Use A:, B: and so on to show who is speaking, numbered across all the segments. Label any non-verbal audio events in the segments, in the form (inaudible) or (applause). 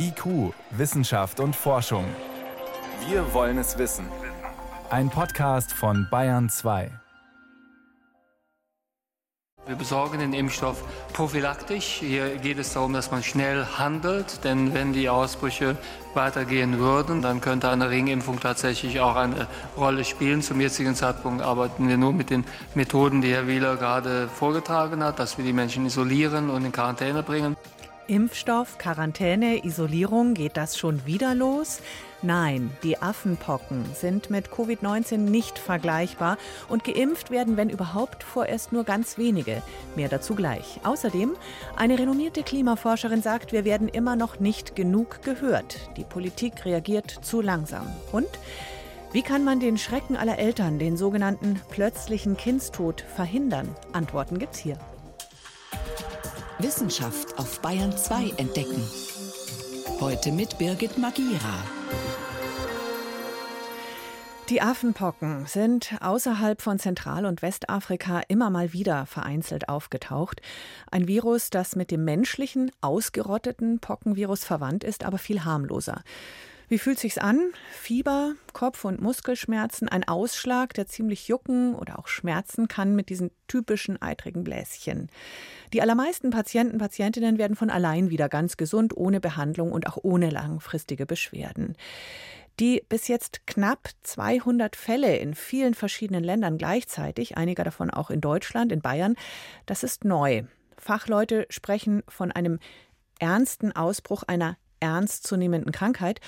A: IQ, Wissenschaft und Forschung. Wir wollen es wissen. Ein Podcast von Bayern 2.
B: Wir besorgen den Impfstoff prophylaktisch. Hier geht es darum, dass man schnell handelt, denn wenn die Ausbrüche weitergehen würden, dann könnte eine Ringimpfung tatsächlich auch eine Rolle spielen. Zum jetzigen Zeitpunkt arbeiten wir nur mit den Methoden, die Herr Wieler gerade vorgetragen hat, dass wir die Menschen isolieren und in Quarantäne bringen.
C: Impfstoff, Quarantäne, Isolierung, geht das schon wieder los? Nein, die Affenpocken sind mit Covid-19 nicht vergleichbar und geimpft werden, wenn überhaupt, vorerst nur ganz wenige. Mehr dazu gleich. Außerdem, eine renommierte Klimaforscherin sagt, wir werden immer noch nicht genug gehört. Die Politik reagiert zu langsam. Und wie kann man den Schrecken aller Eltern, den sogenannten plötzlichen Kindstod, verhindern? Antworten gibt's hier.
D: Wissenschaft auf Bayern 2 entdecken. Heute mit Birgit Magira.
C: Die Affenpocken sind außerhalb von Zentral- und Westafrika immer mal wieder vereinzelt aufgetaucht. Ein Virus, das mit dem menschlichen, ausgerotteten Pockenvirus verwandt ist, aber viel harmloser. Wie fühlt sich's an? Fieber, Kopf- und Muskelschmerzen, ein Ausschlag, der ziemlich jucken oder auch schmerzen kann mit diesen typischen eitrigen Bläschen. Die allermeisten Patienten, Patientinnen werden von allein wieder ganz gesund, ohne Behandlung und auch ohne langfristige Beschwerden. Die bis jetzt knapp 200 Fälle in vielen verschiedenen Ländern gleichzeitig, einige davon auch in Deutschland, in Bayern, das ist neu. Fachleute sprechen von einem ernsten Ausbruch einer ernstzunehmenden Krankheit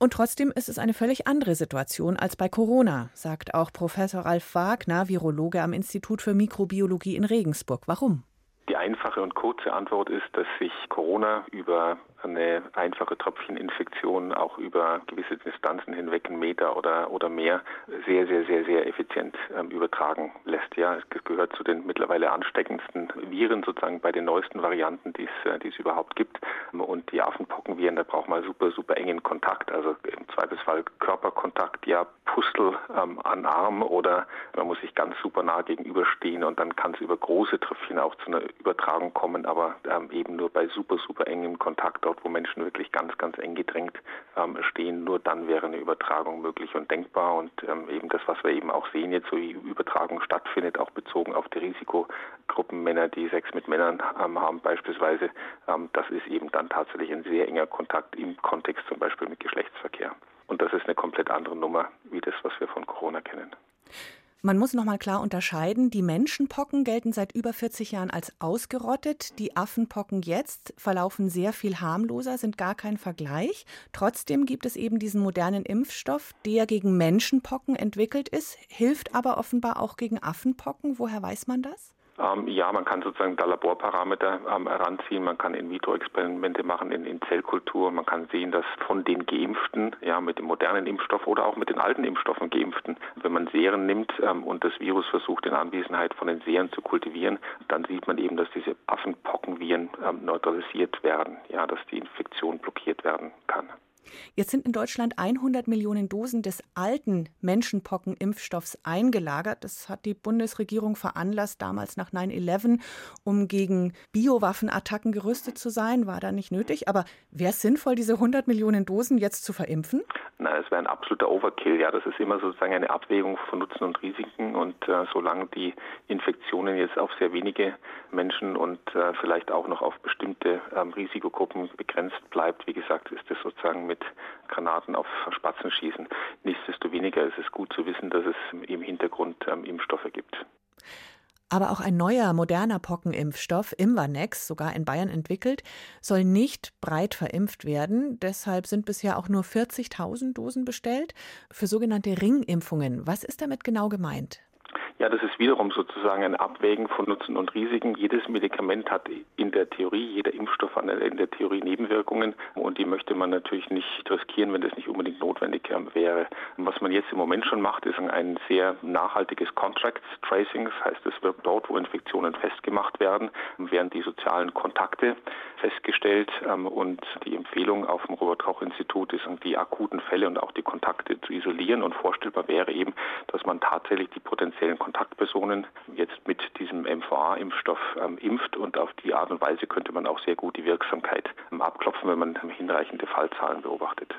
C: und trotzdem ist es eine völlig andere Situation als bei Corona, sagt auch Professor Ralf Wagner, Virologe am Institut für Mikrobiologie in Regensburg. Warum?
E: Die einfache und kurze Antwort ist, dass sich Corona über eine einfache Tröpfcheninfektion auch über gewisse Distanzen hinweg, einen Meter oder, oder mehr, sehr, sehr, sehr, sehr effizient ähm, übertragen lässt. Ja, es gehört zu den mittlerweile ansteckendsten Viren sozusagen bei den neuesten Varianten, die es, äh, die es überhaupt gibt. Und die Affenpockenviren, da braucht man super, super engen Kontakt, also im Zweifelsfall Körperkontakt, ja, Pustel ähm, an Arm oder man muss sich ganz super nah gegenüberstehen und dann kann es über große Tröpfchen auch zu einer Übertragung kommen, aber ähm, eben nur bei super, super engem Kontakt dort, wo Menschen wirklich ganz, ganz eng gedrängt ähm, stehen, nur dann wäre eine Übertragung möglich und denkbar. Und ähm, eben das, was wir eben auch sehen, jetzt so wie Übertragung stattfindet, auch bezogen auf die Risikogruppen Männer, die Sex mit Männern ähm, haben beispielsweise, ähm, das ist eben dann tatsächlich ein sehr enger Kontakt im Kontext zum Beispiel mit Geschlechtsverkehr. Und das ist eine komplett andere Nummer wie das, was wir von Corona kennen.
C: Man muss noch mal klar unterscheiden, die Menschenpocken gelten seit über 40 Jahren als ausgerottet, die Affenpocken jetzt verlaufen sehr viel harmloser, sind gar kein Vergleich. Trotzdem gibt es eben diesen modernen Impfstoff, der gegen Menschenpocken entwickelt ist, hilft aber offenbar auch gegen Affenpocken. Woher weiß man das?
E: Ähm, ja, man kann sozusagen da Laborparameter ähm, heranziehen, man kann In-vitro-Experimente machen in, in, Zellkultur, man kann sehen, dass von den Geimpften, ja, mit dem modernen Impfstoff oder auch mit den alten Impfstoffen Geimpften, wenn man Seren nimmt ähm, und das Virus versucht in Anwesenheit von den Seren zu kultivieren, dann sieht man eben, dass diese Affenpockenviren ähm, neutralisiert werden, ja, dass die Infektion blockiert werden kann.
C: Jetzt sind in Deutschland 100 Millionen Dosen des alten Menschenpocken-Impfstoffs eingelagert. Das hat die Bundesregierung veranlasst, damals nach 9-11, um gegen Biowaffenattacken gerüstet zu sein. War da nicht nötig. Aber wäre es sinnvoll, diese 100 Millionen Dosen jetzt zu verimpfen?
E: Nein, es wäre ein absoluter Overkill. Ja, das ist immer sozusagen eine Abwägung von Nutzen und Risiken. Und äh, solange die Infektionen jetzt auf sehr wenige Menschen und äh, vielleicht auch noch auf bestimmte ähm, Risikogruppen begrenzt bleibt, wie gesagt, ist das sozusagen mit Granaten auf Spatzen schießen. Nichtsdestoweniger ist es gut zu wissen, dass es im Hintergrund ähm, Impfstoffe gibt.
C: Aber auch ein neuer, moderner Pockenimpfstoff, Imvanex, sogar in Bayern entwickelt, soll nicht breit verimpft werden. Deshalb sind bisher auch nur 40.000 Dosen bestellt für sogenannte Ringimpfungen. Was ist damit genau gemeint?
E: Ja, das ist wiederum sozusagen ein Abwägen von Nutzen und Risiken. Jedes Medikament hat in der Theorie, jeder Impfstoff hat in der Theorie Nebenwirkungen und die möchte man natürlich nicht riskieren, wenn das nicht unbedingt notwendig wäre. Was man jetzt im Moment schon macht, ist ein sehr nachhaltiges Contract Tracing. Das heißt, es wird dort, wo Infektionen festgemacht werden, werden die sozialen Kontakte festgestellt ähm, und die Empfehlung auf dem Robert-Koch-Institut ist, die akuten Fälle und auch die Kontakte zu isolieren und vorstellbar wäre eben, dass man tatsächlich die potenziellen Kontakte Kontaktpersonen jetzt mit diesem MVA-Impfstoff ähm, impft und auf die Art und Weise könnte man auch sehr gut die Wirksamkeit ähm, abklopfen, wenn man hinreichende Fallzahlen beobachtet.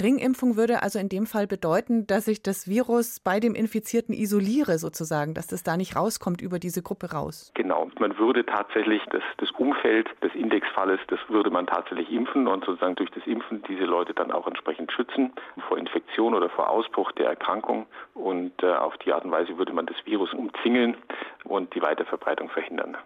C: Ringimpfung würde also in dem Fall bedeuten, dass ich das Virus bei dem Infizierten isoliere, sozusagen, dass das da nicht rauskommt über diese Gruppe raus.
E: Genau. Man würde tatsächlich das, das Umfeld des Indexfalles, das würde man tatsächlich impfen und sozusagen durch das Impfen diese Leute dann auch entsprechend schützen vor Infektion oder vor Ausbruch der Erkrankung. Und äh, auf die Art und Weise würde man das Virus umzingeln und die Weiterverbreitung verhindern.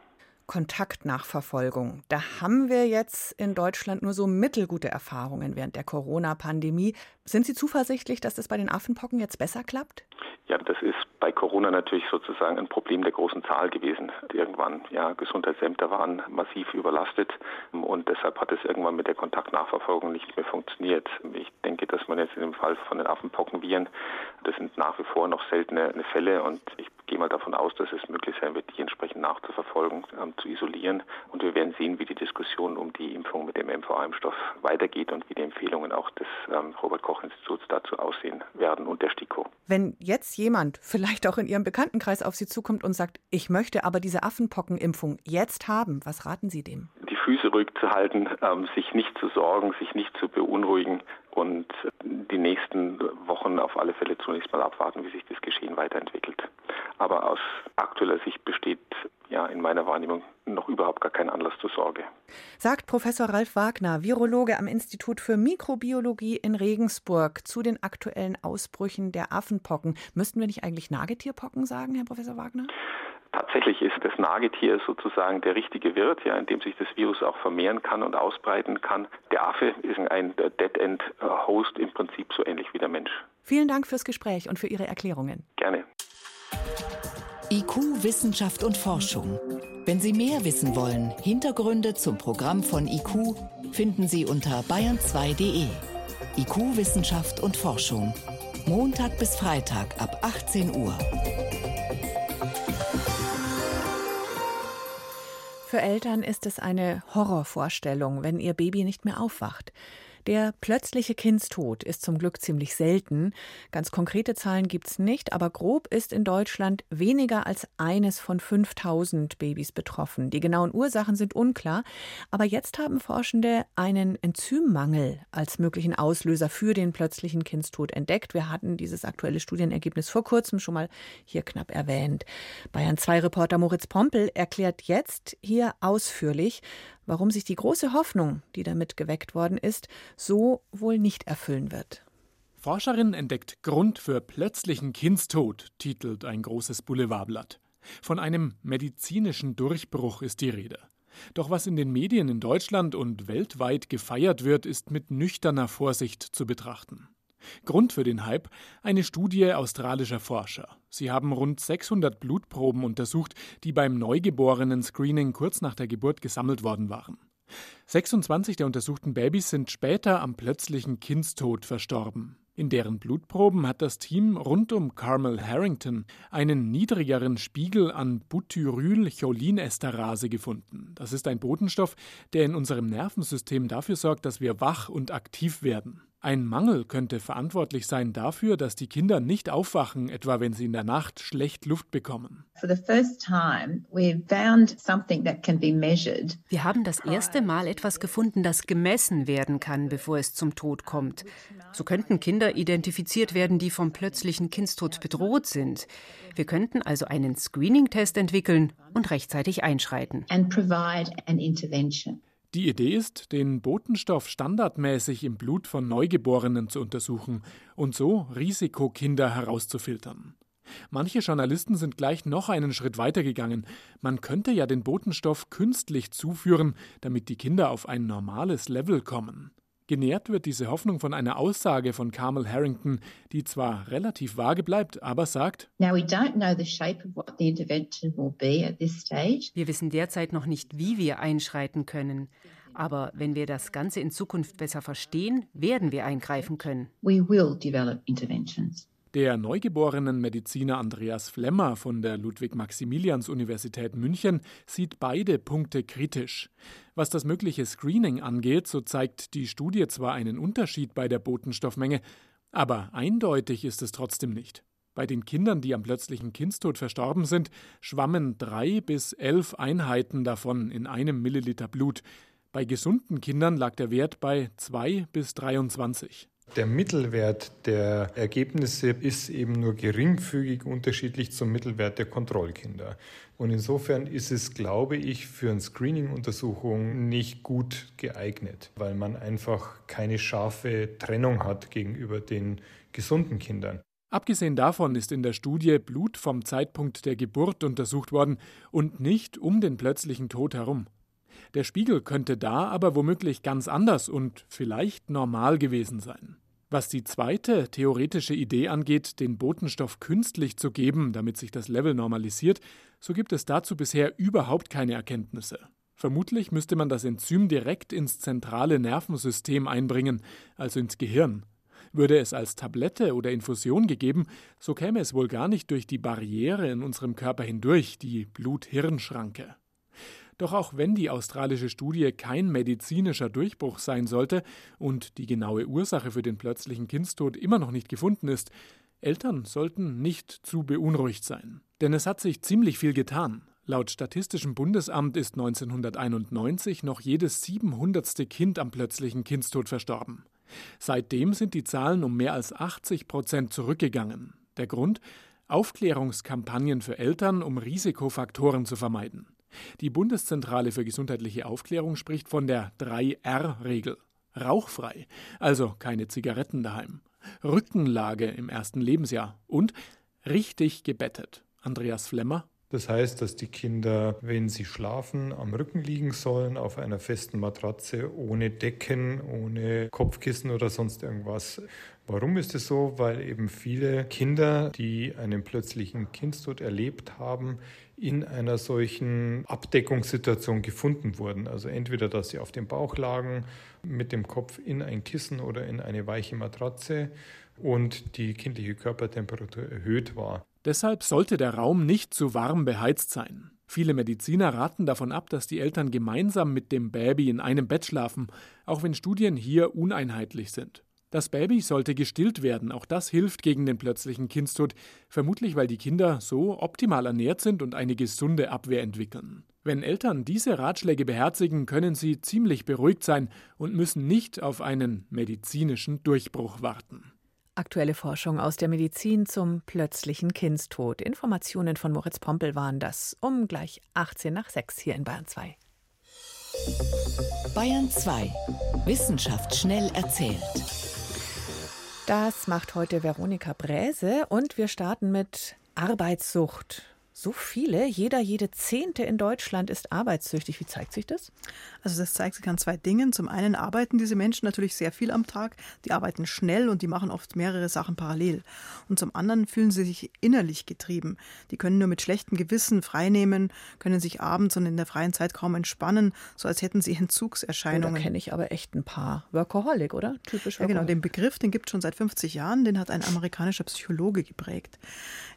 C: Kontaktnachverfolgung. Da haben wir jetzt in Deutschland nur so mittelgute Erfahrungen während der Corona-Pandemie. Sind Sie zuversichtlich, dass das bei den Affenpocken jetzt besser klappt?
E: Ja, das ist bei Corona natürlich sozusagen ein Problem der großen Zahl gewesen. Irgendwann, ja, Gesundheitsämter waren massiv überlastet und deshalb hat es irgendwann mit der Kontaktnachverfolgung nicht mehr funktioniert. Ich denke, dass man jetzt in dem Fall von den Affenpockenviren, das sind nach wie vor noch seltene Fälle und ich gehe mal davon aus, dass es möglich sein wird, die entsprechend nachzuverfolgen, ähm, zu isolieren. Und wir werden sehen, wie die Diskussion um die Impfung mit dem MVA-Impfstoff weitergeht und wie die Empfehlungen auch des ähm, Robert-Koch-Instituts dazu aussehen werden und der STIKO.
C: Wenn jetzt jemand vielleicht auch in Ihrem Bekanntenkreis auf Sie zukommt und sagt, ich möchte aber diese Affenpockenimpfung jetzt haben, was raten Sie dem?
E: Die Füße ruhig zu halten, ähm, sich nicht zu sorgen, sich nicht zu beunruhigen und die nächsten Wochen auf alle Fälle zunächst mal abwarten, wie sich das Geschehen weiterentwickelt. Aber aus aktueller Sicht besteht ja in meiner Wahrnehmung noch überhaupt gar kein Anlass zur Sorge.
C: Sagt Professor Ralf Wagner, Virologe am Institut für Mikrobiologie in Regensburg, zu den aktuellen Ausbrüchen der Affenpocken. Müssten wir nicht eigentlich Nagetierpocken sagen, Herr Professor Wagner?
E: Tatsächlich ist das Nagetier sozusagen der richtige Wirt, ja, in dem sich das Virus auch vermehren kann und ausbreiten kann. Der Affe ist ein Dead-End-Host im Prinzip so ähnlich wie der Mensch.
C: Vielen Dank fürs Gespräch und für Ihre Erklärungen.
E: Gerne.
D: IQ, Wissenschaft und Forschung. Wenn Sie mehr wissen wollen, Hintergründe zum Programm von IQ finden Sie unter bayern2.de. IQ, Wissenschaft und Forschung. Montag bis Freitag ab 18 Uhr.
C: Für Eltern ist es eine Horrorvorstellung, wenn ihr Baby nicht mehr aufwacht. Der plötzliche Kindstod ist zum Glück ziemlich selten. Ganz konkrete Zahlen gibt es nicht, aber grob ist in Deutschland weniger als eines von 5000 Babys betroffen. Die genauen Ursachen sind unklar, aber jetzt haben Forschende einen Enzymmangel als möglichen Auslöser für den plötzlichen Kindstod entdeckt. Wir hatten dieses aktuelle Studienergebnis vor kurzem schon mal hier knapp erwähnt. Bayern 2 Reporter Moritz Pompel erklärt jetzt hier ausführlich, warum sich die große Hoffnung, die damit geweckt worden ist, so wohl nicht erfüllen wird.
F: Forscherin entdeckt Grund für plötzlichen Kindstod, titelt ein großes Boulevardblatt. Von einem medizinischen Durchbruch ist die Rede. Doch was in den Medien in Deutschland und weltweit gefeiert wird, ist mit nüchterner Vorsicht zu betrachten. Grund für den Hype eine Studie australischer Forscher. Sie haben rund 600 Blutproben untersucht, die beim Neugeborenen-Screening kurz nach der Geburt gesammelt worden waren. 26 der untersuchten Babys sind später am plötzlichen Kindstod verstorben. In deren Blutproben hat das Team rund um Carmel Harrington einen niedrigeren Spiegel an Butyrylcholinesterase gefunden. Das ist ein Botenstoff, der in unserem Nervensystem dafür sorgt, dass wir wach und aktiv werden. Ein Mangel könnte verantwortlich sein dafür, dass die Kinder nicht aufwachen, etwa wenn sie in der Nacht schlecht Luft bekommen.
G: Wir haben das erste Mal etwas gefunden, das gemessen werden kann, bevor es zum Tod kommt. So könnten Kinder identifiziert werden, die vom plötzlichen Kindstod bedroht sind. Wir könnten also einen Screening-Test entwickeln und rechtzeitig einschreiten. And provide an
F: intervention. Die Idee ist, den Botenstoff standardmäßig im Blut von Neugeborenen zu untersuchen und so Risikokinder herauszufiltern. Manche Journalisten sind gleich noch einen Schritt weitergegangen. Man könnte ja den Botenstoff künstlich zuführen, damit die Kinder auf ein normales Level kommen. Genährt wird diese Hoffnung von einer Aussage von Carmel Harrington, die zwar relativ vage bleibt, aber sagt: Wir
G: wissen derzeit noch nicht, wie wir einschreiten können. Aber wenn wir das Ganze in Zukunft besser verstehen, werden wir eingreifen können. We will develop
F: interventions. Der neugeborenen Mediziner Andreas Flemmer von der Ludwig-Maximilians-Universität München sieht beide Punkte kritisch. Was das mögliche Screening angeht, so zeigt die Studie zwar einen Unterschied bei der Botenstoffmenge, aber eindeutig ist es trotzdem nicht. Bei den Kindern, die am plötzlichen Kindstod verstorben sind, schwammen drei bis elf Einheiten davon in einem Milliliter Blut. Bei gesunden Kindern lag der Wert bei zwei bis 23.
H: Der Mittelwert der Ergebnisse ist eben nur geringfügig unterschiedlich zum Mittelwert der Kontrollkinder. Und insofern ist es, glaube ich, für eine Screening-Untersuchung nicht gut geeignet, weil man einfach keine scharfe Trennung hat gegenüber den gesunden Kindern.
F: Abgesehen davon ist in der Studie Blut vom Zeitpunkt der Geburt untersucht worden und nicht um den plötzlichen Tod herum. Der Spiegel könnte da aber womöglich ganz anders und vielleicht normal gewesen sein. Was die zweite theoretische Idee angeht, den Botenstoff künstlich zu geben, damit sich das Level normalisiert, so gibt es dazu bisher überhaupt keine Erkenntnisse. Vermutlich müsste man das Enzym direkt ins zentrale Nervensystem einbringen, also ins Gehirn. Würde es als Tablette oder Infusion gegeben, so käme es wohl gar nicht durch die Barriere in unserem Körper hindurch, die Blut-Hirn-Schranke. Doch auch wenn die australische Studie kein medizinischer Durchbruch sein sollte und die genaue Ursache für den plötzlichen Kindstod immer noch nicht gefunden ist, Eltern sollten nicht zu beunruhigt sein. Denn es hat sich ziemlich viel getan. Laut Statistischem Bundesamt ist 1991 noch jedes 700. Kind am plötzlichen Kindstod verstorben. Seitdem sind die Zahlen um mehr als 80 Prozent zurückgegangen. Der Grund? Aufklärungskampagnen für Eltern, um Risikofaktoren zu vermeiden. Die Bundeszentrale für gesundheitliche Aufklärung spricht von der 3R-Regel. Rauchfrei, also keine Zigaretten daheim. Rückenlage im ersten Lebensjahr und richtig gebettet. Andreas Flemmer
H: das heißt, dass die Kinder, wenn sie schlafen, am Rücken liegen sollen, auf einer festen Matratze, ohne Decken, ohne Kopfkissen oder sonst irgendwas. Warum ist es so? Weil eben viele Kinder, die einen plötzlichen Kindstod erlebt haben, in einer solchen Abdeckungssituation gefunden wurden. Also entweder, dass sie auf dem Bauch lagen, mit dem Kopf in ein Kissen oder in eine weiche Matratze und die kindliche Körpertemperatur erhöht war.
F: Deshalb sollte der Raum nicht zu warm beheizt sein. Viele Mediziner raten davon ab, dass die Eltern gemeinsam mit dem Baby in einem Bett schlafen, auch wenn Studien hier uneinheitlich sind. Das Baby sollte gestillt werden, auch das hilft gegen den plötzlichen Kindstod, vermutlich weil die Kinder so optimal ernährt sind und eine gesunde Abwehr entwickeln. Wenn Eltern diese Ratschläge beherzigen, können sie ziemlich beruhigt sein und müssen nicht auf einen medizinischen Durchbruch warten.
C: Aktuelle Forschung aus der Medizin zum plötzlichen Kindstod. Informationen von Moritz Pompel waren das um gleich 18 nach 6 hier in Bayern 2.
D: Bayern 2. Wissenschaft schnell erzählt.
C: Das macht heute Veronika Bräse und wir starten mit Arbeitssucht. So viele, jeder, jede Zehnte in Deutschland ist arbeitssüchtig. Wie zeigt sich das?
I: Also das zeigt sich an zwei Dingen. Zum einen arbeiten diese Menschen natürlich sehr viel am Tag. Die arbeiten schnell und die machen oft mehrere Sachen parallel. Und zum anderen fühlen sie sich innerlich getrieben. Die können nur mit schlechtem Gewissen freinehmen, können sich abends und in der freien Zeit kaum entspannen, so als hätten sie Entzugserscheinungen.
C: Oh, da kenne ich aber echt ein paar. Workaholic, oder?
I: Typisch Workaholic. Ja, genau. Den Begriff, den gibt es schon seit 50 Jahren. Den hat ein amerikanischer Psychologe geprägt.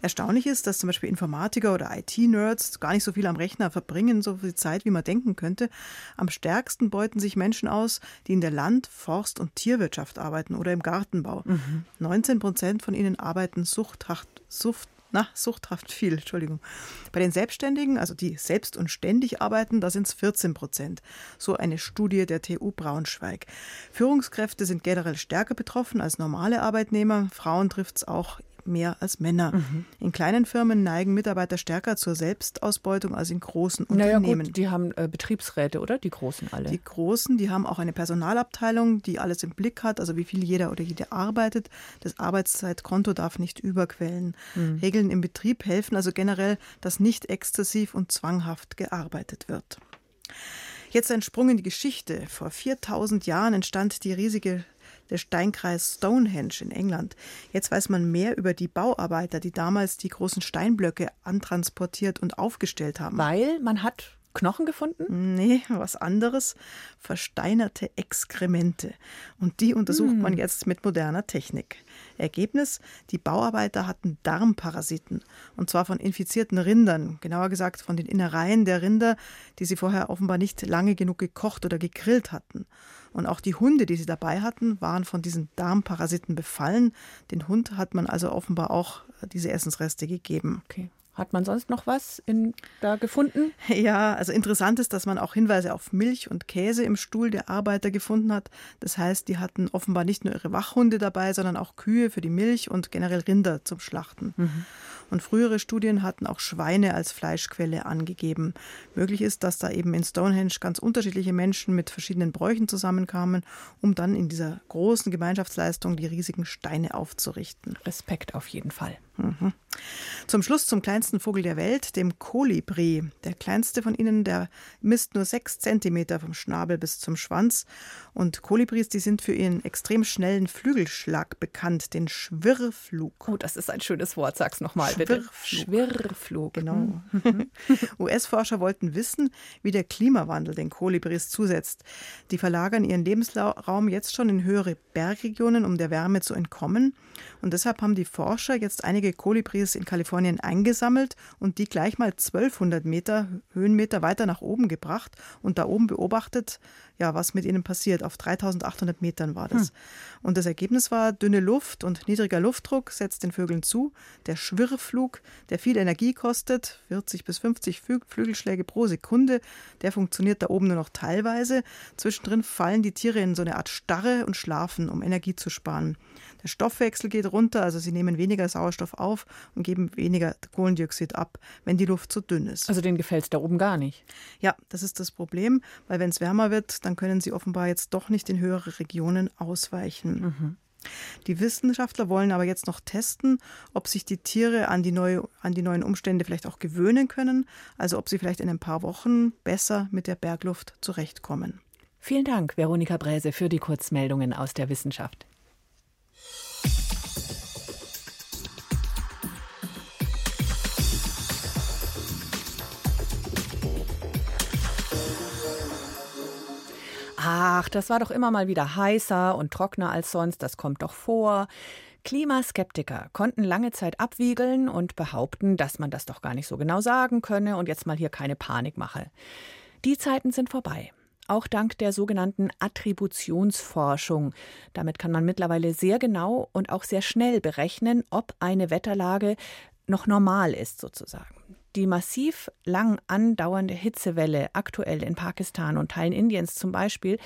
I: Erstaunlich ist, dass zum Beispiel Informatiker Techniker oder IT-Nerds gar nicht so viel am Rechner verbringen, so viel Zeit, wie man denken könnte. Am stärksten beuten sich Menschen aus, die in der Land-, Forst- und Tierwirtschaft arbeiten oder im Gartenbau. Mhm. 19 Prozent von ihnen arbeiten suchthaft, sucht, na, suchthaft viel, Entschuldigung. Bei den Selbstständigen, also die selbst und ständig arbeiten, da sind es 14 Prozent. So eine Studie der TU Braunschweig. Führungskräfte sind generell stärker betroffen als normale Arbeitnehmer. Frauen trifft es auch mehr als Männer. Mhm. In kleinen Firmen neigen Mitarbeiter stärker zur Selbstausbeutung als in großen naja, Unternehmen.
C: Gut, die haben äh, Betriebsräte, oder? Die großen alle.
I: Die großen, die haben auch eine Personalabteilung, die alles im Blick hat, also wie viel jeder oder jede arbeitet. Das Arbeitszeitkonto darf nicht überquellen. Mhm. Regeln im Betrieb helfen also generell, dass nicht exzessiv und zwanghaft gearbeitet wird. Jetzt ein Sprung in die Geschichte. Vor 4000 Jahren entstand die riesige der Steinkreis Stonehenge in England. Jetzt weiß man mehr über die Bauarbeiter, die damals die großen Steinblöcke antransportiert und aufgestellt haben.
C: Weil man hat Knochen gefunden?
I: Nee, was anderes. Versteinerte Exkremente. Und die untersucht hm. man jetzt mit moderner Technik. Ergebnis: Die Bauarbeiter hatten Darmparasiten. Und zwar von infizierten Rindern. Genauer gesagt von den Innereien der Rinder, die sie vorher offenbar nicht lange genug gekocht oder gegrillt hatten. Und auch die Hunde, die sie dabei hatten, waren von diesen Darmparasiten befallen. Den Hund hat man also offenbar auch diese Essensreste gegeben.
C: Okay. Hat man sonst noch was in, da gefunden? (laughs)
I: Ja, also interessant ist, dass man auch Hinweise auf Milch und Käse im Stuhl der Arbeiter gefunden hat. Das heißt, die hatten offenbar nicht nur ihre Wachhunde dabei, sondern auch Kühe für die Milch und generell Rinder zum Schlachten. Mhm. Und frühere Studien hatten auch Schweine als Fleischquelle angegeben. Möglich ist, dass da eben in Stonehenge ganz unterschiedliche Menschen mit verschiedenen Bräuchen zusammenkamen, um dann in dieser großen Gemeinschaftsleistung die riesigen Steine aufzurichten.
C: Respekt auf jeden Fall.
I: Mhm. Zum Schluss zum kleinsten Vogel der Welt, dem Kolibri. Der kleinste von ihnen, der misst nur sechs Zentimeter vom Schnabel bis zum Schwanz. Und Kolibris, die sind für ihren extrem schnellen Flügelschlag bekannt, den Schwirrflug.
C: Oh, das ist ein schönes Wort. Sag's nochmal
I: bitte. Schwirrflug. Genau. (laughs) Mhm. US-Forscher wollten wissen, wie der Klimawandel den Kolibris zusetzt. Die verlagern ihren Lebensraum jetzt schon in höhere Bergregionen, um der Wärme zu entkommen. Und deshalb haben die Forscher jetzt einige Kolibris in Kalifornien eingesammelt und die gleich mal 1200 Meter Höhenmeter weiter nach oben gebracht und da oben beobachtet, ja, was mit ihnen passiert. Auf 3800 Metern war das. Hm. Und das Ergebnis war, dünne Luft und niedriger Luftdruck setzt den Vögeln zu. Der Schwirrflug, der viel Energie kostet, 40 bis 50 Flügelschläge pro Sekunde, der funktioniert da oben nur noch teilweise. Zwischendrin fallen die Tiere in so eine Art Starre und schlafen, um Energie zu sparen. Der Stoffwechsel geht runter, also sie nehmen weniger Sauerstoff auf und geben weniger Kohlendioxid ab, wenn die Luft zu dünn ist.
C: Also denen gefällt es da oben gar nicht.
I: Ja, das ist das Problem, weil wenn es wärmer wird, dann können sie offenbar jetzt doch nicht in höhere Regionen ausweichen. Mhm. Die Wissenschaftler wollen aber jetzt noch testen, ob sich die Tiere an die, neue, an die neuen Umstände vielleicht auch gewöhnen können, also ob sie vielleicht in ein paar Wochen besser mit der Bergluft zurechtkommen.
C: Vielen Dank, Veronika Bräse, für die Kurzmeldungen aus der Wissenschaft. Ach, das war doch immer mal wieder heißer und trockener als sonst, das kommt doch vor. Klimaskeptiker konnten lange Zeit abwiegeln und behaupten, dass man das doch gar nicht so genau sagen könne und jetzt mal hier keine Panik mache. Die Zeiten sind vorbei. Auch dank der sogenannten Attributionsforschung. Damit kann man mittlerweile sehr genau und auch sehr schnell berechnen, ob eine Wetterlage noch normal ist sozusagen. Die massiv lang andauernde Hitzewelle aktuell in Pakistan und Teilen Indiens zum Beispiel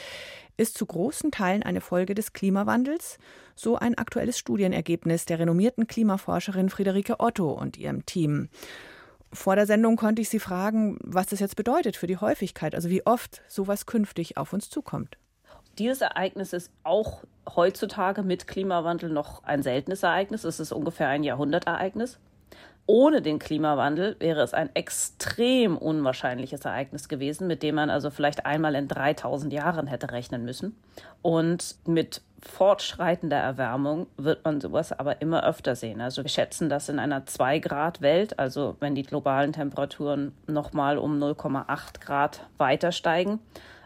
C: ist zu großen Teilen eine Folge des Klimawandels, so ein aktuelles Studienergebnis der renommierten Klimaforscherin Friederike Otto und ihrem Team. Vor der Sendung konnte ich sie fragen, was das jetzt bedeutet für die Häufigkeit, also wie oft sowas künftig auf uns zukommt.
J: Dieses Ereignis ist auch heutzutage mit Klimawandel noch ein seltenes Ereignis. Es ist ungefähr ein Jahrhundertereignis. Ohne den Klimawandel wäre es ein extrem unwahrscheinliches Ereignis gewesen, mit dem man also vielleicht einmal in 3000 Jahren hätte rechnen müssen. Und mit fortschreitender Erwärmung wird man sowas aber immer öfter sehen. Also wir schätzen, dass in einer 2 Grad Welt, also wenn die globalen Temperaturen nochmal um 0,8 Grad weiter steigen,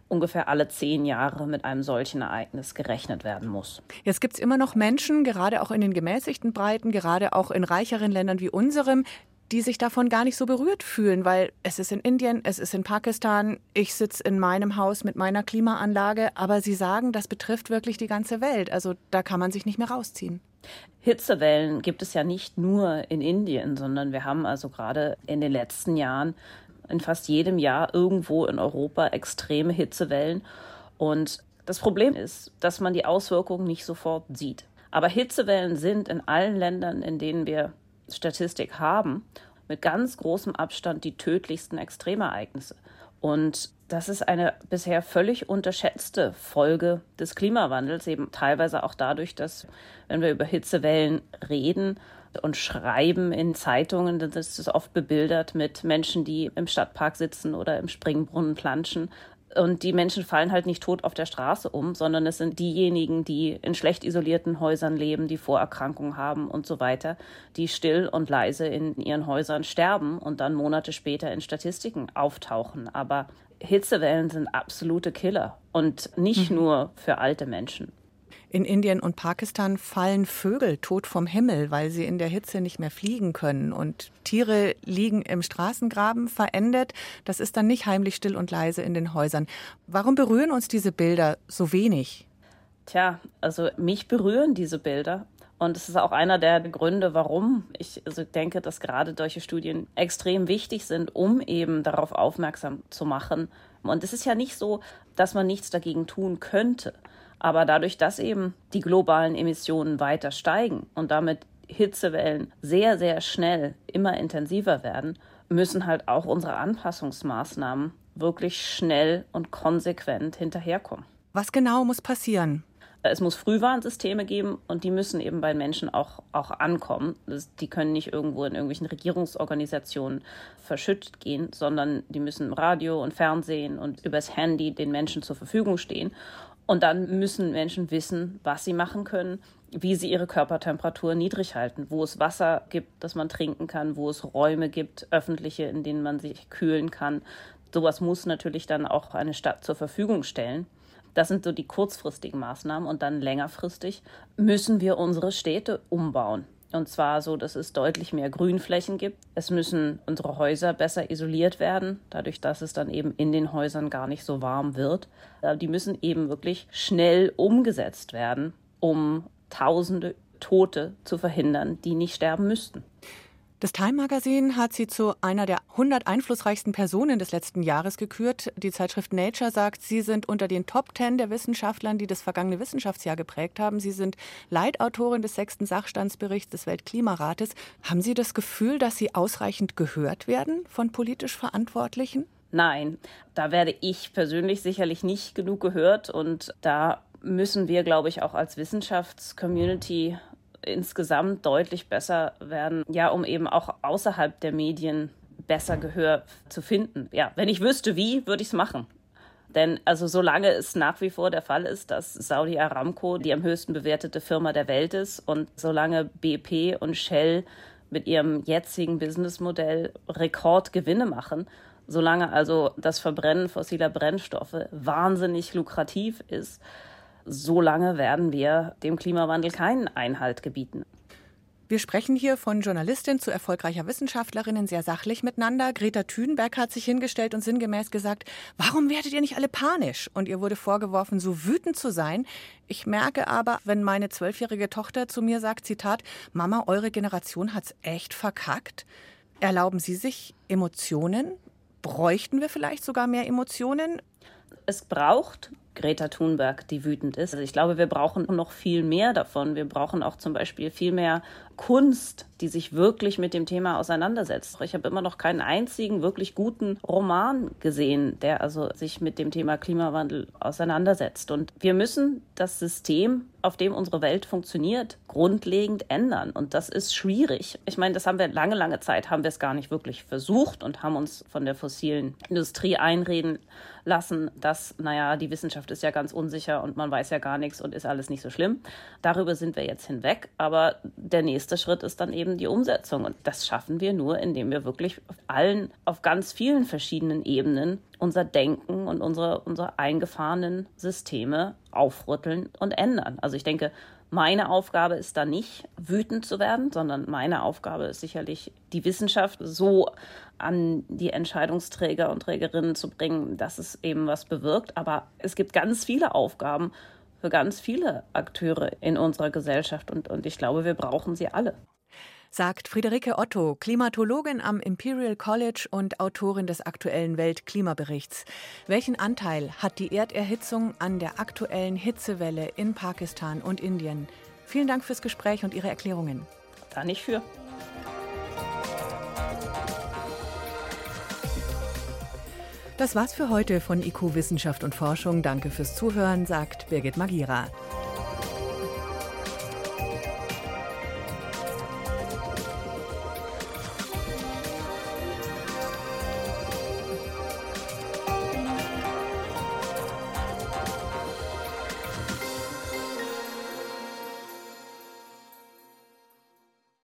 J: ungefähr alle zehn Jahre mit einem solchen Ereignis gerechnet werden muss.
C: Jetzt gibt es immer noch Menschen, gerade auch in den gemäßigten Breiten, gerade auch in reicheren Ländern wie unserem, die sich davon gar nicht so berührt fühlen, weil es ist in Indien, es ist in Pakistan, ich sitze in meinem Haus mit meiner Klimaanlage, aber sie sagen, das betrifft wirklich die ganze Welt. Also da kann man sich nicht mehr rausziehen.
J: Hitzewellen gibt es ja nicht nur in Indien, sondern wir haben also gerade in den letzten Jahren in fast jedem Jahr irgendwo in Europa extreme Hitzewellen. Und das Problem ist, dass man die Auswirkungen nicht sofort sieht. Aber Hitzewellen sind in allen Ländern, in denen wir Statistik haben, mit ganz großem Abstand die tödlichsten Extremereignisse. Und das ist eine bisher völlig unterschätzte Folge des Klimawandels, eben teilweise auch dadurch, dass, wenn wir über Hitzewellen reden, und Schreiben in Zeitungen, dann ist oft bebildert mit Menschen, die im Stadtpark sitzen oder im Springbrunnen planschen. Und die Menschen fallen halt nicht tot auf der Straße um, sondern es sind diejenigen, die in schlecht isolierten Häusern leben, die Vorerkrankungen haben und so weiter, die still und leise in ihren Häusern sterben und dann Monate später in Statistiken auftauchen. Aber Hitzewellen sind absolute Killer und nicht mhm. nur für alte Menschen.
C: In Indien und Pakistan fallen Vögel tot vom Himmel, weil sie in der Hitze nicht mehr fliegen können. Und Tiere liegen im Straßengraben verendet. Das ist dann nicht heimlich still und leise in den Häusern. Warum berühren uns diese Bilder so wenig?
J: Tja, also mich berühren diese Bilder. Und es ist auch einer der Gründe, warum ich also denke, dass gerade solche Studien extrem wichtig sind, um eben darauf aufmerksam zu machen. Und es ist ja nicht so, dass man nichts dagegen tun könnte. Aber dadurch, dass eben die globalen Emissionen weiter steigen und damit Hitzewellen sehr, sehr schnell immer intensiver werden, müssen halt auch unsere Anpassungsmaßnahmen wirklich schnell und konsequent hinterherkommen.
C: Was genau muss passieren?
J: Es muss Frühwarnsysteme geben und die müssen eben bei Menschen auch, auch ankommen. Das, die können nicht irgendwo in irgendwelchen Regierungsorganisationen verschüttet gehen, sondern die müssen im Radio und Fernsehen und übers Handy den Menschen zur Verfügung stehen. Und dann müssen Menschen wissen, was sie machen können, wie sie ihre Körpertemperatur niedrig halten, wo es Wasser gibt, das man trinken kann, wo es Räume gibt, öffentliche, in denen man sich kühlen kann. Sowas muss natürlich dann auch eine Stadt zur Verfügung stellen. Das sind so die kurzfristigen Maßnahmen und dann längerfristig müssen wir unsere Städte umbauen. Und zwar so, dass es deutlich mehr Grünflächen gibt. Es müssen unsere Häuser besser isoliert werden, dadurch, dass es dann eben in den Häusern gar nicht so warm wird. Äh, die müssen eben wirklich schnell umgesetzt werden, um tausende Tote zu verhindern, die nicht sterben müssten.
C: Das Time Magazine hat sie zu einer der 100 einflussreichsten Personen des letzten Jahres gekürt. Die Zeitschrift Nature sagt, sie sind unter den Top 10 der Wissenschaftlern, die das vergangene Wissenschaftsjahr geprägt haben. Sie sind Leitautorin des sechsten Sachstandsberichts des Weltklimarates. Haben Sie das Gefühl, dass Sie ausreichend gehört werden von politisch Verantwortlichen?
J: Nein, da werde ich persönlich sicherlich nicht genug gehört und da müssen wir, glaube ich, auch als Wissenschaftscommunity insgesamt deutlich besser werden, ja, um eben auch außerhalb der Medien besser Gehör zu finden. Ja, wenn ich wüsste wie, würde ich es machen. Denn also solange es nach wie vor der Fall ist, dass Saudi Aramco die am höchsten bewertete Firma der Welt ist und solange BP und Shell mit ihrem jetzigen Businessmodell Rekordgewinne machen, solange also das Verbrennen fossiler Brennstoffe wahnsinnig lukrativ ist, so lange werden wir dem Klimawandel keinen Einhalt gebieten.
C: Wir sprechen hier von Journalistin zu erfolgreicher Wissenschaftlerin sehr sachlich miteinander. Greta Thunberg hat sich hingestellt und sinngemäß gesagt, warum werdet ihr nicht alle panisch? Und ihr wurde vorgeworfen, so wütend zu sein. Ich merke aber, wenn meine zwölfjährige Tochter zu mir sagt, Zitat, Mama, eure Generation hat's echt verkackt. Erlauben Sie sich Emotionen? Bräuchten wir vielleicht sogar mehr Emotionen?
J: Es braucht Greta Thunberg, die wütend ist. Also ich glaube, wir brauchen noch viel mehr davon. Wir brauchen auch zum Beispiel viel mehr Kunst, die sich wirklich mit dem Thema auseinandersetzt. Ich habe immer noch keinen einzigen wirklich guten Roman gesehen, der also sich mit dem Thema Klimawandel auseinandersetzt. Und wir müssen das System, auf dem unsere Welt funktioniert, grundlegend ändern. Und das ist schwierig. Ich meine, das haben wir lange, lange Zeit, haben wir es gar nicht wirklich versucht und haben uns von der fossilen Industrie einreden lassen, dass, naja, die Wissenschaft ist ja ganz unsicher und man weiß ja gar nichts und ist alles nicht so schlimm. Darüber sind wir jetzt hinweg. Aber der nächste nächste Schritt ist dann eben die Umsetzung. Und das schaffen wir nur, indem wir wirklich auf allen, auf ganz vielen verschiedenen Ebenen unser Denken und unsere, unsere eingefahrenen Systeme aufrütteln und ändern. Also ich denke, meine Aufgabe ist da nicht wütend zu werden, sondern meine Aufgabe ist sicherlich, die Wissenschaft so an die Entscheidungsträger und Trägerinnen zu bringen, dass es eben was bewirkt. Aber es gibt ganz viele Aufgaben, für ganz viele Akteure in unserer Gesellschaft und, und ich glaube, wir brauchen sie alle.
C: Sagt Friederike Otto, Klimatologin am Imperial College und Autorin des aktuellen Weltklimaberichts. Welchen Anteil hat die Erderhitzung an der aktuellen Hitzewelle in Pakistan und Indien? Vielen Dank fürs Gespräch und Ihre Erklärungen.
J: Da nicht für.
C: Das war's für heute von IQ Wissenschaft und Forschung. Danke fürs Zuhören, sagt Birgit Magira.